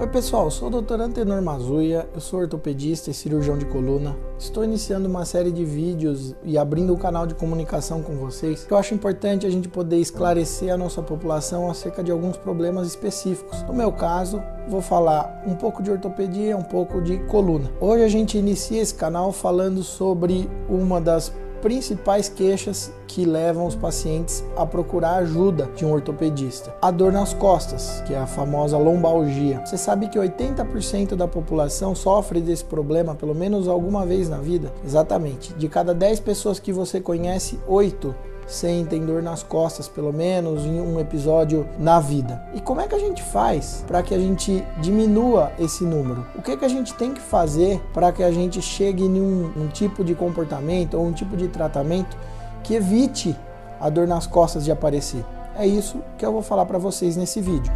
Oi pessoal, sou o Dr. Antenor Mazuia, eu sou ortopedista e cirurgião de coluna. Estou iniciando uma série de vídeos e abrindo um canal de comunicação com vocês. Eu acho importante a gente poder esclarecer a nossa população acerca de alguns problemas específicos. No meu caso, vou falar um pouco de ortopedia, um pouco de coluna. Hoje a gente inicia esse canal falando sobre uma das principais queixas que levam os pacientes a procurar ajuda de um ortopedista. A dor nas costas, que é a famosa lombalgia. Você sabe que 80% da população sofre desse problema pelo menos alguma vez na vida? Exatamente. De cada 10 pessoas que você conhece, 8 sentem dor nas costas, pelo menos em um episódio na vida. E como é que a gente faz para que a gente diminua esse número? O que, é que a gente tem que fazer para que a gente chegue em um, um tipo de comportamento ou um tipo de tratamento que evite a dor nas costas de aparecer? É isso que eu vou falar para vocês nesse vídeo.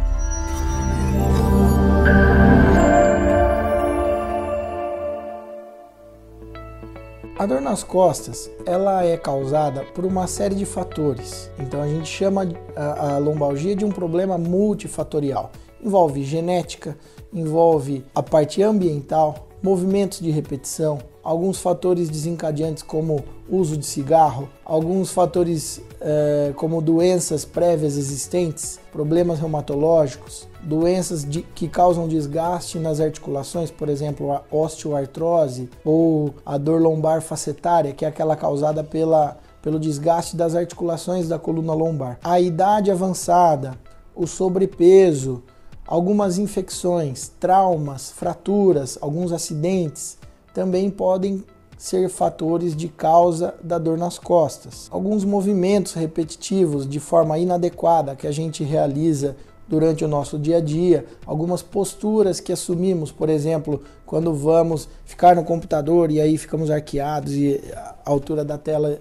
A dor nas costas, ela é causada por uma série de fatores. Então a gente chama a, a lombalgia de um problema multifatorial. Envolve genética, envolve a parte ambiental, movimentos de repetição, alguns fatores desencadeantes como uso de cigarro, alguns fatores eh, como doenças prévias existentes, problemas reumatológicos, doenças de, que causam desgaste nas articulações, por exemplo, a osteoartrose ou a dor lombar facetária, que é aquela causada pela, pelo desgaste das articulações da coluna lombar. A idade avançada, o sobrepeso, Algumas infecções, traumas, fraturas, alguns acidentes também podem ser fatores de causa da dor nas costas. Alguns movimentos repetitivos de forma inadequada que a gente realiza durante o nosso dia a dia, algumas posturas que assumimos, por exemplo, quando vamos ficar no computador e aí ficamos arqueados e a altura da tela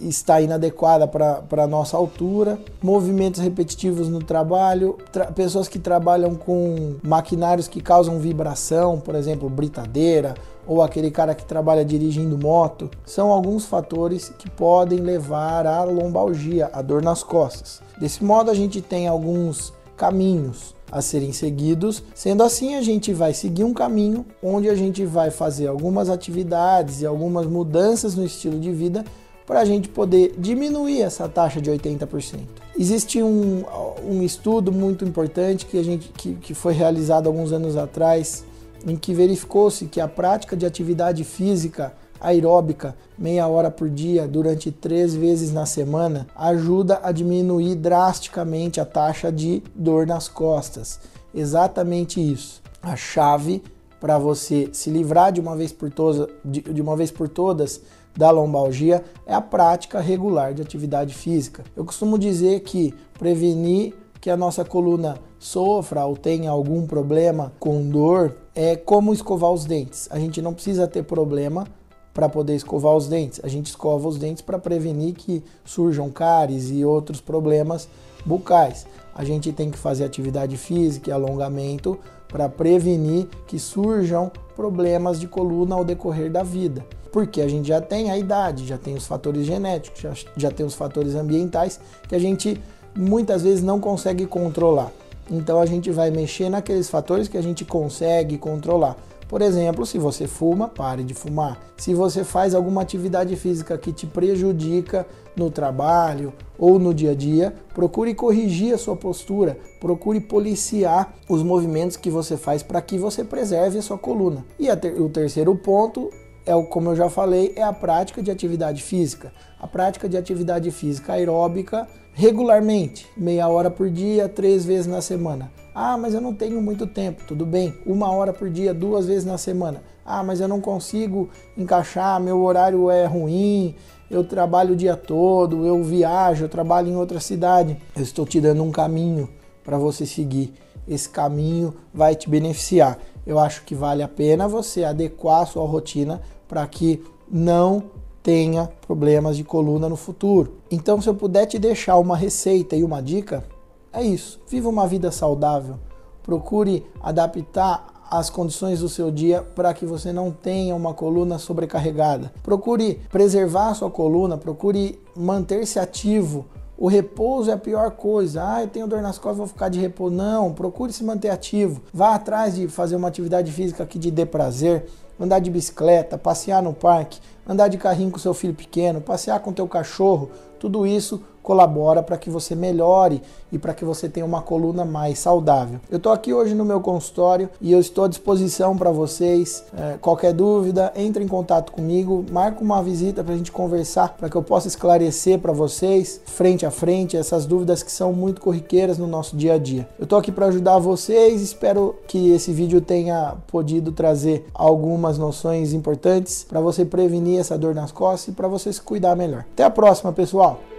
está inadequada para a nossa altura, movimentos repetitivos no trabalho, pessoas que trabalham com maquinários que causam vibração, por exemplo, britadeira, ou aquele cara que trabalha dirigindo moto, são alguns fatores que podem levar à lombalgia, a dor nas costas. Desse modo, a gente tem alguns caminhos a serem seguidos. Sendo assim, a gente vai seguir um caminho onde a gente vai fazer algumas atividades e algumas mudanças no estilo de vida para a gente poder diminuir essa taxa de 80%. Existe um, um estudo muito importante que, a gente, que, que foi realizado alguns anos atrás, em que verificou-se que a prática de atividade física aeróbica, meia hora por dia, durante três vezes na semana, ajuda a diminuir drasticamente a taxa de dor nas costas. Exatamente isso. A chave para você se livrar de uma vez por todas, de, uma vez por todas da lombalgia é a prática regular de atividade física. Eu costumo dizer que prevenir que a nossa coluna sofra ou tenha algum problema com dor é como escovar os dentes. A gente não precisa ter problema para poder escovar os dentes. A gente escova os dentes para prevenir que surjam cáries e outros problemas bucais. A gente tem que fazer atividade física e alongamento para prevenir que surjam problemas de coluna ao decorrer da vida. Porque a gente já tem a idade, já tem os fatores genéticos, já, já tem os fatores ambientais que a gente muitas vezes não consegue controlar. Então a gente vai mexer naqueles fatores que a gente consegue controlar. Por exemplo, se você fuma, pare de fumar. Se você faz alguma atividade física que te prejudica no trabalho ou no dia a dia, procure corrigir a sua postura, procure policiar os movimentos que você faz para que você preserve a sua coluna. E ter o terceiro ponto é o, como eu já falei, é a prática de atividade física. A prática de atividade física aeróbica regularmente, meia hora por dia, três vezes na semana. Ah, mas eu não tenho muito tempo. Tudo bem, uma hora por dia, duas vezes na semana. Ah, mas eu não consigo encaixar, meu horário é ruim, eu trabalho o dia todo, eu viajo, eu trabalho em outra cidade. Eu estou te dando um caminho para você seguir. Esse caminho vai te beneficiar. Eu acho que vale a pena você adequar a sua rotina para que não tenha problemas de coluna no futuro. Então, se eu puder te deixar uma receita e uma dica, é isso. Viva uma vida saudável. Procure adaptar as condições do seu dia para que você não tenha uma coluna sobrecarregada. Procure preservar a sua coluna, procure manter-se ativo O repouso é a pior coisa. Ah, eu tenho dor nas costas, vou ficar de repouso. Não, procure se manter ativo. Vá atrás de fazer uma atividade física que te dê prazer andar de bicicleta, passear no parque, andar de carrinho com seu filho pequeno, passear com teu cachorro, tudo isso colabora para que você melhore e para que você tenha uma coluna mais saudável. Eu estou aqui hoje no meu consultório e eu estou à disposição para vocês. É, qualquer dúvida, entre em contato comigo, marca uma visita para a gente conversar, para que eu possa esclarecer para vocês, frente a frente, essas dúvidas que são muito corriqueiras no nosso dia a dia. Eu estou aqui para ajudar vocês, espero que esse vídeo tenha podido trazer algumas noções importantes para você prevenir essa dor nas costas e para você se cuidar melhor. Até a próxima, pessoal!